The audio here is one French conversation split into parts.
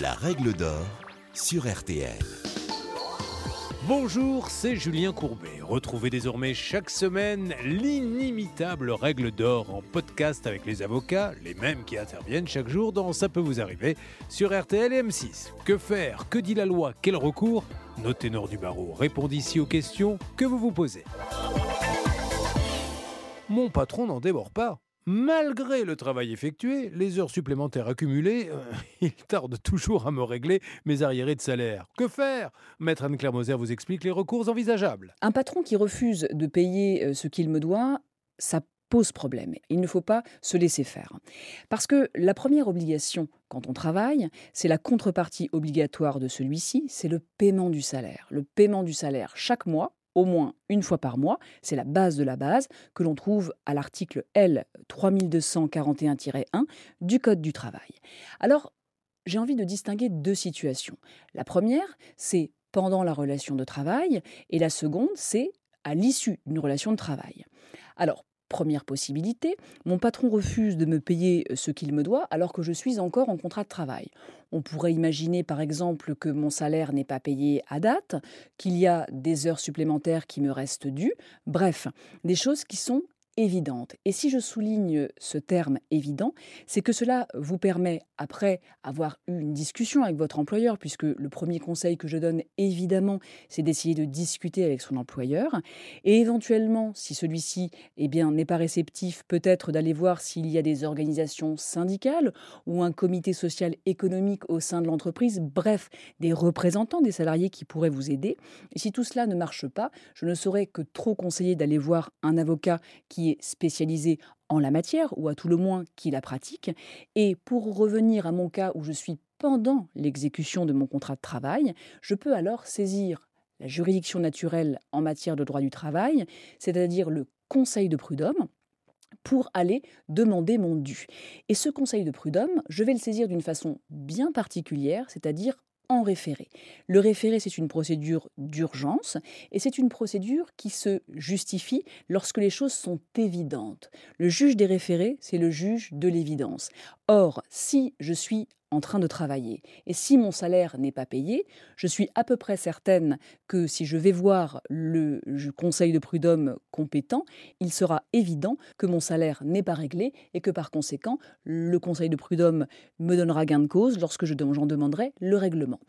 La règle d'or sur RTL. Bonjour, c'est Julien Courbet. Retrouvez désormais chaque semaine l'inimitable règle d'or en podcast avec les avocats, les mêmes qui interviennent chaque jour dans Ça peut vous arriver sur RTL et M6. Que faire? Que dit la loi? Quel recours? Nos ténors du barreau répondent ici aux questions que vous vous posez. Mon patron n'en déborde pas. Malgré le travail effectué, les heures supplémentaires accumulées, euh, il tarde toujours à me régler mes arriérés de salaire. Que faire? Maître Anne-Claire vous explique les recours envisageables. Un patron qui refuse de payer euh, ce qu'il me doit, ça pose problème. Il ne faut pas se laisser faire. Parce que la première obligation quand on travaille, c'est la contrepartie obligatoire de celui-ci, c'est le paiement du salaire. Le paiement du salaire chaque mois, au moins une fois par mois. C'est la base de la base que l'on trouve à l'article L 3241-1 du Code du travail. Alors, j'ai envie de distinguer deux situations. La première, c'est pendant la relation de travail, et la seconde, c'est à l'issue d'une relation de travail. Alors, Première possibilité, mon patron refuse de me payer euh, ce qu'il me doit alors que je suis encore en contrat de travail. On pourrait imaginer par exemple que mon salaire n'est pas payé à date, qu'il y a des heures supplémentaires qui me restent dues, bref, des choses qui sont évidente. Et si je souligne ce terme évident, c'est que cela vous permet, après avoir eu une discussion avec votre employeur, puisque le premier conseil que je donne, évidemment, c'est d'essayer de discuter avec son employeur, et éventuellement, si celui-ci eh bien, n'est pas réceptif, peut-être d'aller voir s'il y a des organisations syndicales ou un comité social économique au sein de l'entreprise, bref, des représentants des salariés qui pourraient vous aider. Et si tout cela ne marche pas, je ne saurais que trop conseiller d'aller voir un avocat qui spécialisé en la matière, ou à tout le moins qui la pratique. Et pour revenir à mon cas où je suis pendant l'exécution de mon contrat de travail, je peux alors saisir la juridiction naturelle en matière de droit du travail, c'est-à-dire le Conseil de prud'homme, pour aller demander mon dû. Et ce conseil de prud'homme, je vais le saisir d'une façon bien particulière, c'est-à-dire en référé. Le référé, c'est une procédure d'urgence et c'est une procédure qui se justifie lorsque les choses sont évidentes. Le juge des référés, c'est le juge de l'évidence. Or, si je suis en train de travailler. Et si mon salaire n'est pas payé, je suis à peu près certaine que si je vais voir le conseil de prud'homme compétent, il sera évident que mon salaire n'est pas réglé et que par conséquent, le conseil de prud'homme me donnera gain de cause lorsque j'en demanderai le règlement.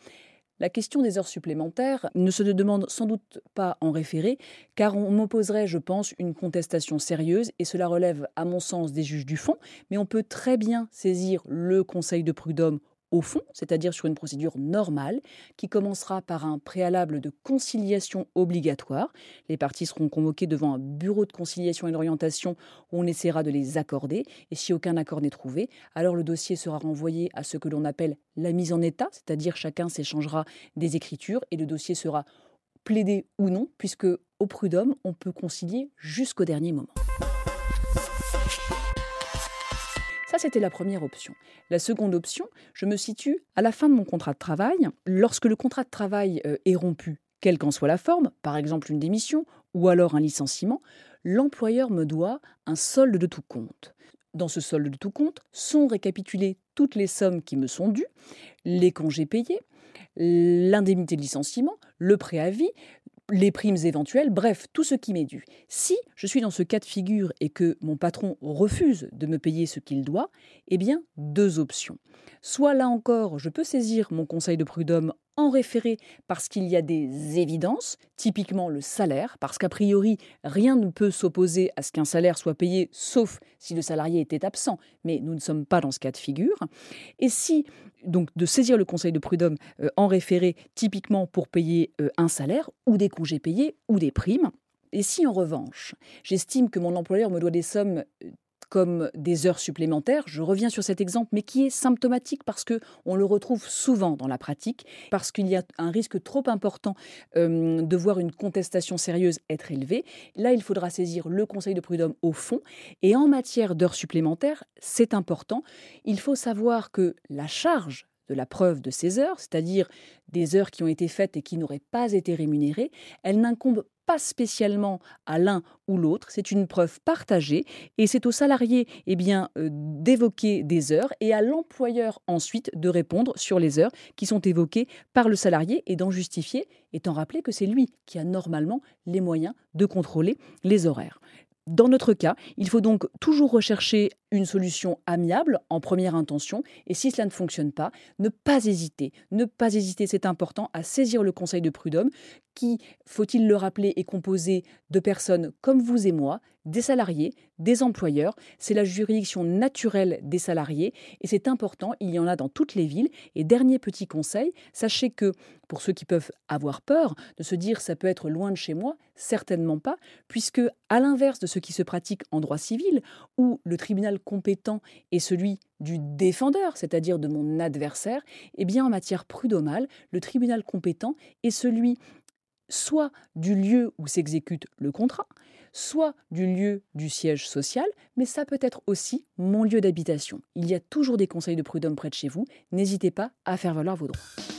La question des heures supplémentaires ne se demande sans doute pas en référé, car on m'opposerait, je pense, une contestation sérieuse, et cela relève, à mon sens, des juges du fond, mais on peut très bien saisir le Conseil de prud'homme au fond, c'est-à-dire sur une procédure normale, qui commencera par un préalable de conciliation obligatoire. Les parties seront convoquées devant un bureau de conciliation et d'orientation où on essaiera de les accorder, et si aucun accord n'est trouvé, alors le dossier sera renvoyé à ce que l'on appelle la mise en état, c'est-à-dire chacun s'échangera des écritures, et le dossier sera plaidé ou non, puisque au prud'homme, on peut concilier jusqu'au dernier moment. Ça, c'était la première option. La seconde option, je me situe à la fin de mon contrat de travail. Lorsque le contrat de travail euh, est rompu, quelle qu'en soit la forme, par exemple une démission ou alors un licenciement, l'employeur me doit un solde de tout compte. Dans ce solde de tout compte sont récapitulées toutes les sommes qui me sont dues, les congés payés, l'indemnité de licenciement, le préavis, les primes éventuelles, bref, tout ce qui m'est dû. Si je suis dans ce cas de figure et que mon patron refuse de me payer ce qu'il doit, eh bien, deux options. Soit là encore, je peux saisir mon conseil de prud'homme en référé parce qu'il y a des évidences, typiquement le salaire, parce qu'a priori, rien ne peut s'opposer à ce qu'un salaire soit payé, sauf si le salarié était absent, mais nous ne sommes pas dans ce cas de figure. Et si, donc, de saisir le conseil de prud'homme euh, en référé, typiquement pour payer euh, un salaire, ou des congés payés, ou des primes, et si en revanche, j'estime que mon employeur me doit des sommes euh, comme des heures supplémentaires. Je reviens sur cet exemple, mais qui est symptomatique parce que on le retrouve souvent dans la pratique, parce qu'il y a un risque trop important euh, de voir une contestation sérieuse être élevée. Là, il faudra saisir le Conseil de prud'homme au fond. Et en matière d'heures supplémentaires, c'est important. Il faut savoir que la charge de la preuve de ces heures, c'est-à-dire des heures qui ont été faites et qui n'auraient pas été rémunérées, elle n'incombe pas spécialement à l'un ou l'autre, c'est une preuve partagée et c'est au salarié eh bien, euh, d'évoquer des heures et à l'employeur ensuite de répondre sur les heures qui sont évoquées par le salarié et d'en justifier, étant rappelé que c'est lui qui a normalement les moyens de contrôler les horaires. Dans notre cas, il faut donc toujours rechercher une solution amiable en première intention et si cela ne fonctionne pas, ne pas hésiter, ne pas hésiter, c'est important, à saisir le conseil de prud'homme qui, faut-il le rappeler, est composé de personnes comme vous et moi, des salariés, des employeurs. C'est la juridiction naturelle des salariés et c'est important, il y en a dans toutes les villes. Et dernier petit conseil, sachez que pour ceux qui peuvent avoir peur de se dire ça peut être loin de chez moi, certainement pas, puisque à l'inverse de ce qui se pratique en droit civil, où le tribunal compétent est celui du défendeur, c'est-à-dire de mon adversaire, eh bien en matière prud'homale, le tribunal compétent est celui soit du lieu où s'exécute le contrat, soit du lieu du siège social, mais ça peut être aussi mon lieu d'habitation. Il y a toujours des conseils de prud'homme près de chez vous, n'hésitez pas à faire valoir vos droits.